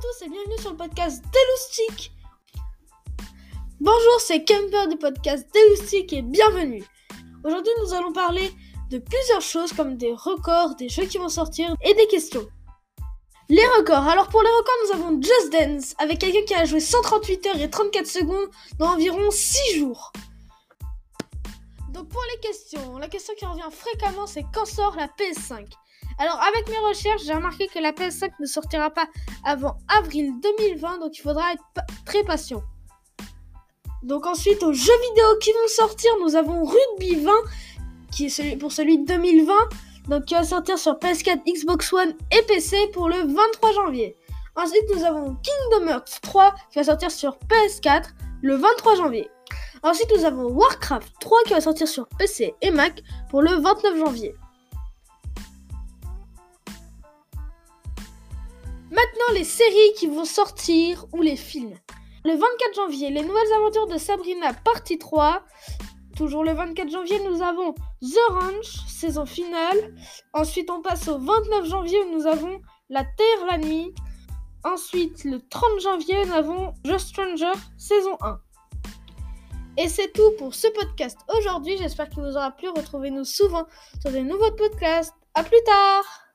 tous et bienvenue sur le podcast Deloustic. Bonjour, c'est Kemper du podcast Deloustic et bienvenue. Aujourd'hui, nous allons parler de plusieurs choses comme des records, des jeux qui vont sortir et des questions. Les records. Alors pour les records, nous avons Just Dance avec quelqu'un qui a joué 138 heures et 34 secondes dans environ 6 jours. Donc pour les questions, la question qui revient fréquemment c'est quand sort la PS5 alors, avec mes recherches, j'ai remarqué que la PS5 ne sortira pas avant avril 2020, donc il faudra être très patient. Donc ensuite, aux jeux vidéo qui vont sortir, nous avons Rugby 20, qui est pour celui de 2020, donc qui va sortir sur PS4, Xbox One et PC pour le 23 janvier. Ensuite, nous avons Kingdom Hearts 3, qui va sortir sur PS4 le 23 janvier. Ensuite, nous avons Warcraft 3, qui va sortir sur PC et Mac pour le 29 janvier. Maintenant, les séries qui vont sortir ou les films. Le 24 janvier, les nouvelles aventures de Sabrina, partie 3. Toujours le 24 janvier, nous avons The Ranch, saison finale. Ensuite, on passe au 29 janvier où nous avons La Terre, la nuit. Ensuite, le 30 janvier, nous avons The Stranger, saison 1. Et c'est tout pour ce podcast aujourd'hui. J'espère qu'il vous aura plu. Retrouvez-nous souvent sur des nouveaux podcasts. À plus tard